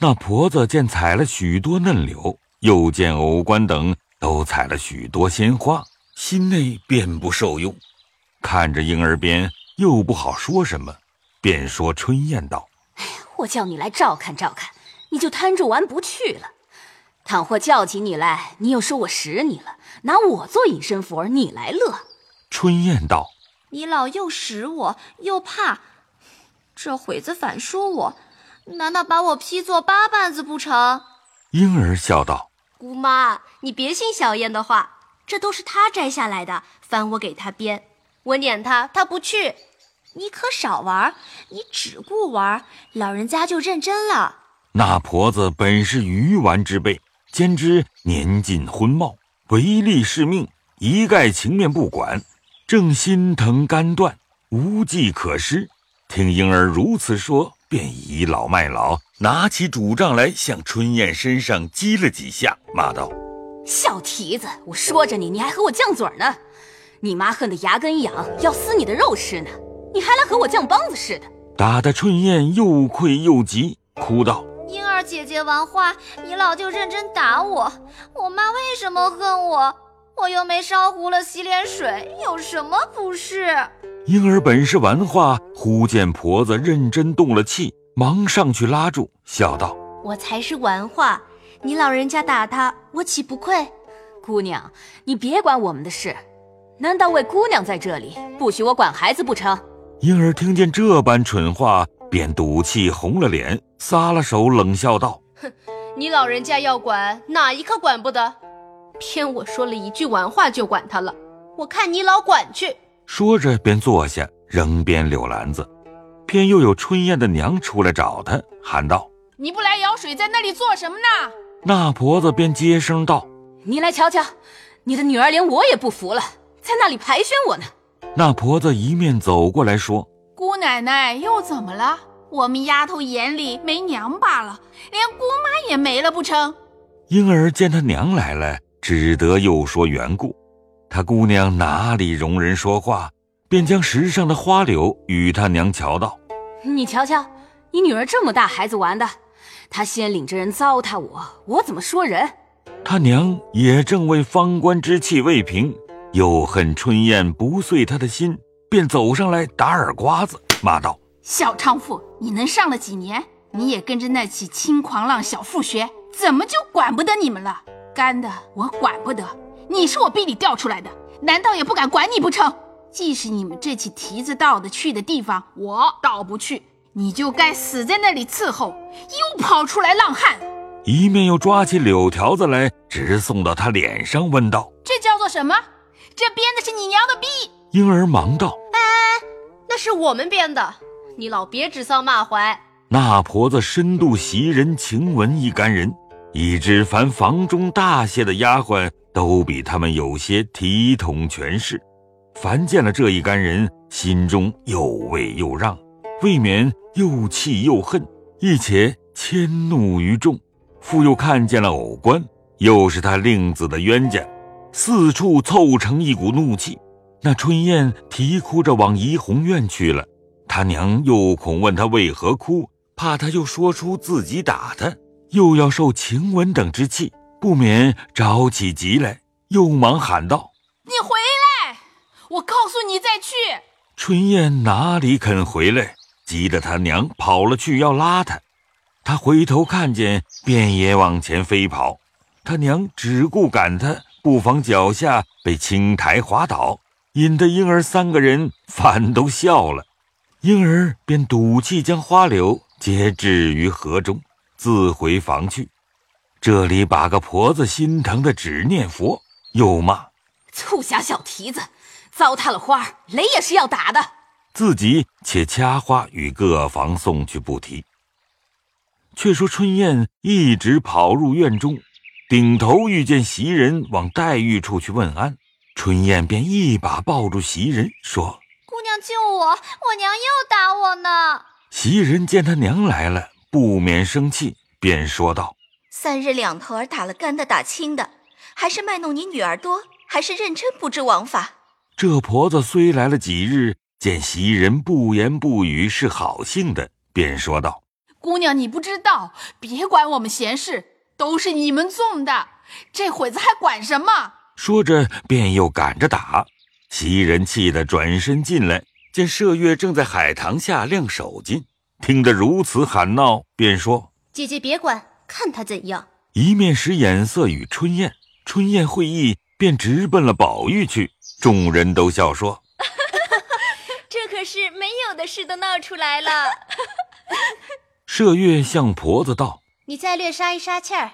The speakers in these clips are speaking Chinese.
那婆子见采了许多嫩柳，又见藕官等都采了许多鲜花，心内便不受用。看着婴儿边，又不好说什么，便说春燕道：“我叫你来照看照看，你就贪着玩不去了。倘或叫起你来，你又说我使你了，拿我做隐身符儿，你来乐。”春燕道：“你老又使我，又怕，这会子反说我。”难道把我劈作八瓣子不成？婴儿笑道：“姑妈，你别信小燕的话，这都是她摘下来的，翻我给她编。我撵她，她不去。你可少玩，你只顾玩，老人家就认真了。”那婆子本是鱼丸之辈，兼之年近昏耄，唯利是命，一概情面不管，正心疼肝断，无计可施。听婴儿如此说。便倚老卖老，拿起拄杖来向春燕身上击了几下，骂道：“小蹄子，我说着你，你还和我犟嘴呢！你妈恨得牙根痒，要撕你的肉吃呢，你还来和我犟梆子似的！”打得春燕又愧又急，哭道：“婴儿姐姐玩话，你老就认真打我。我妈为什么恨我？我又没烧糊了洗脸水，有什么不是？”婴儿本是玩话，忽见婆子认真动了气，忙上去拉住，笑道：“我才是玩话，你老人家打他，我岂不愧？姑娘，你别管我们的事，难道为姑娘在这里，不许我管孩子不成？”婴儿听见这般蠢话，便赌气红了脸，撒了手，冷笑道：“哼，你老人家要管，哪一个管不得？偏我说了一句玩话就管他了，我看你老管去。”说着，便坐下，扔边柳篮子。偏又有春燕的娘出来找他，喊道：“你不来舀水，在那里做什么呢？”那婆子便接声道：“你来瞧瞧，你的女儿连我也不服了，在那里排宣我呢。”那婆子一面走过来说：“姑奶奶又怎么了？我们丫头眼里没娘罢了，连姑妈也没了不成？”婴儿见他娘来了，只得又说缘故。他姑娘哪里容人说话，便将石上的花柳与他娘瞧道：“你瞧瞧，你女儿这么大孩子玩的，她先领着人糟蹋我，我怎么说人？”他娘也正为方官之气未平，又恨春燕不遂他的心，便走上来打耳瓜子，骂道：“小娼妇，你能上了几年？你也跟着那起轻狂浪小妇学，怎么就管不得你们了？干的我管不得。”你是我逼你调出来的，难道也不敢管你不成？即使你们这起蹄子到的去的地方，我到不去，你就该死在那里伺候。又跑出来浪汉，一面又抓起柳条子来，直送到他脸上，问道：“这叫做什么？这编的是你娘的逼！”婴儿忙道：“哎，那是我们编的，你老别指桑骂槐。”那婆子深度袭人、晴雯一干人，已知凡房中大些的丫鬟。都比他们有些体统权势，凡见了这一干人，心中又畏又让，未免又气又恨，一且迁怒于众。复又看见了偶官，又是他令子的冤家，四处凑成一股怒气。那春燕啼哭着往怡红院去了，他娘又恐问他为何哭，怕他又说出自己打他，又要受晴雯等之气。不免着起急来，又忙喊道：“你回来！我告诉你再去。”春燕哪里肯回来，急得他娘跑了去要拉他。他回头看见，便也往前飞跑。他娘只顾赶他，不防脚下被青苔滑倒，引得婴儿三个人反都笑了。婴儿便赌气将花柳皆置于河中，自回房去。这里把个婆子心疼的只念佛，又骂粗瞎小蹄子，糟蹋了花雷也是要打的。自己且掐花与各房送去不提。却说春燕一直跑入院中，顶头遇见袭人往黛玉处去问安，春燕便一把抱住袭人，说：“姑娘救我，我娘又打我呢。”袭人见他娘来了，不免生气，便说道。三日两头儿打了干的打青的，还是卖弄你女儿多，还是认真不知王法？这婆子虽来了几日，见袭人不言不语，是好性的，便说道：“姑娘，你不知道，别管我们闲事，都是你们纵的，这会子还管什么？说着便又赶着打。袭人气得转身进来，见麝月正在海棠下晾手巾，听得如此喊闹，便说：“姐姐别管，看他怎样。”一面使眼色与春燕，春燕会意，便直奔了宝玉去。众人都笑说：“ 这可是没有的事都闹出来了。”麝月向婆子道：“你再略杀一杀气儿，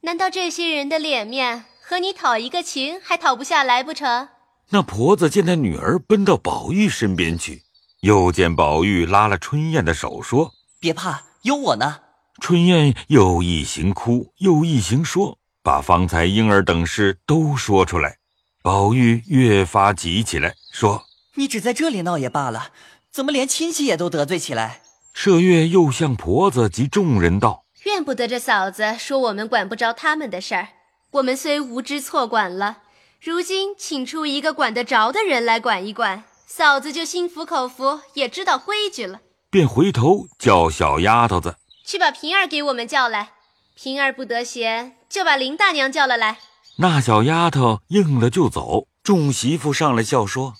难道这些人的脸面和你讨一个情还讨不下来不成？”那婆子见他女儿奔到宝玉身边去，又见宝玉拉了春燕的手，说：“别怕，有我呢。”春燕又一行哭，又一行说，把方才婴儿等事都说出来。宝玉越发急起来，说：“你只在这里闹也罢了，怎么连亲戚也都得罪起来？”麝月又向婆子及众人道：“怨不得这嫂子说我们管不着他们的事儿，我们虽无知错管了。”如今请出一个管得着的人来管一管，嫂子就心服口服，也知道规矩了。便回头叫小丫头子去把平儿给我们叫来。平儿不得闲，就把林大娘叫了来。那小丫头应了就走。众媳妇上来笑说：“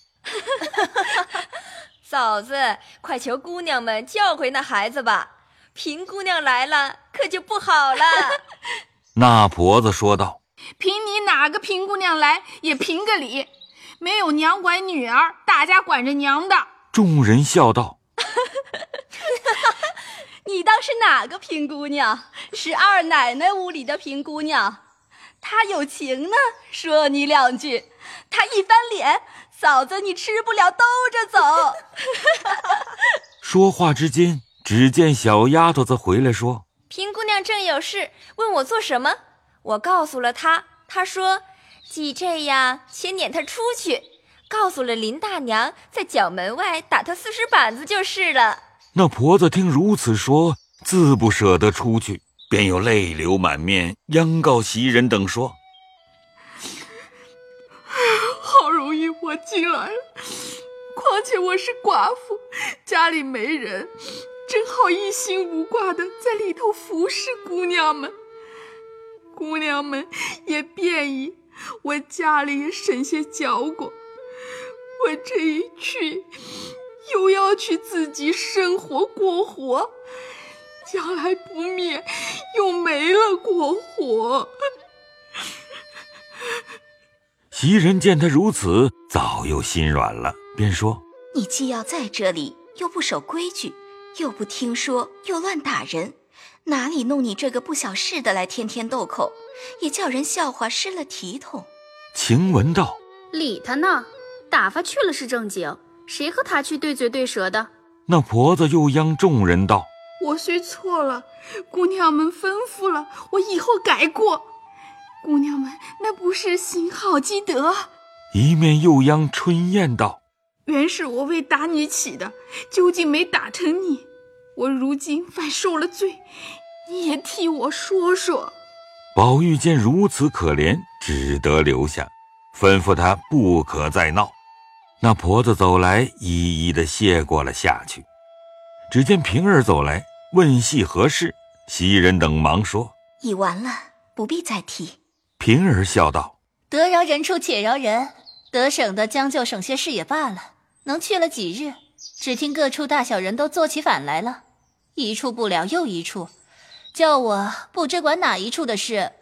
嫂子，快求姑娘们叫回那孩子吧。平姑娘来了，可就不好了。”那婆子说道。凭你哪个平姑娘来也评个理，没有娘管女儿，大家管着娘的。众人笑道：“ 你当是哪个平姑娘？是二奶奶屋里的平姑娘。她有情呢，说你两句，她一翻脸，嫂子你吃不了兜着走。”说话之间，只见小丫头子回来说：“平姑娘正有事，问我做什么。”我告诉了她，她说：“既这样，且撵他出去。”告诉了林大娘，在角门外打他四十板子就是了。那婆子听如此说，自不舍得出去，便又泪流满面，央告袭人等说：“好容易我进来了，况且我是寡妇，家里没人，正好一心无挂的在里头服侍姑娘们。”姑娘们也便宜，我家里也省些嚼过。我这一去，又要去自己生活过活，将来不灭又没了过活。袭人见他如此，早又心软了，便说：“你既要在这里，又不守规矩，又不听说，又乱打人。”哪里弄你这个不小事的来天天斗口，也叫人笑话失了体统。晴雯道：“理他呢，打发去了是正经，谁和他去对嘴对舌的？”那婆子又央众人道：“我虽错了，姑娘们吩咐了，我以后改过。姑娘们那不是行好积德。”一面又央春燕道：“原是我为打你起的，究竟没打成你。”我如今反受了罪，你也替我说说。宝玉见如此可怜，只得留下，吩咐他不可再闹。那婆子走来，一一的谢过了下去。只见平儿走来，问系何事。袭人等忙说：“已完了，不必再提。”平儿笑道：“得饶人处且饶人，得省的将就省些事也罢了。能去了几日？”只听各处大小人都做起反来了，一处不了又一处，叫我不知管哪一处的事。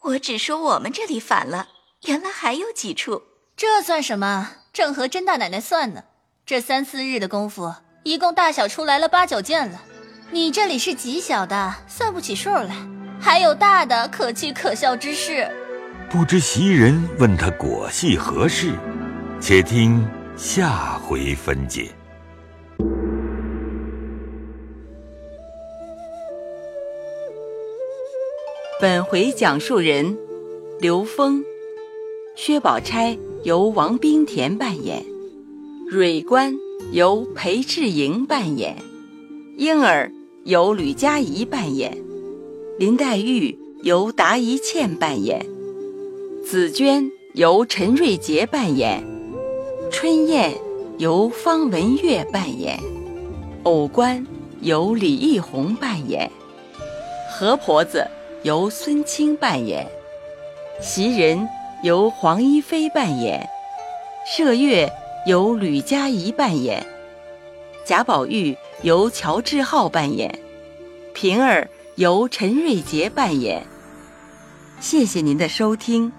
我只说我们这里反了，原来还有几处。这算什么？正和甄大奶奶算呢。这三四日的功夫，一共大小出来了八九件了。你这里是极小的，算不起数来，还有大的可气可笑之事。不知袭人问他果系何事，且听下回分解。本回讲述人：刘峰、薛宝钗由王冰田扮演，蕊官由裴志莹扮演，莺儿由吕佳怡扮演，林黛玉由达一茜扮演，紫娟由陈瑞杰扮演，春燕由方文月扮演，偶官由李易红扮演，何婆子由孙清扮演，袭人由黄一飞扮演，麝月由吕佳怡扮演，贾宝玉由乔志浩扮演，平儿由陈瑞杰扮演。谢谢您的收听。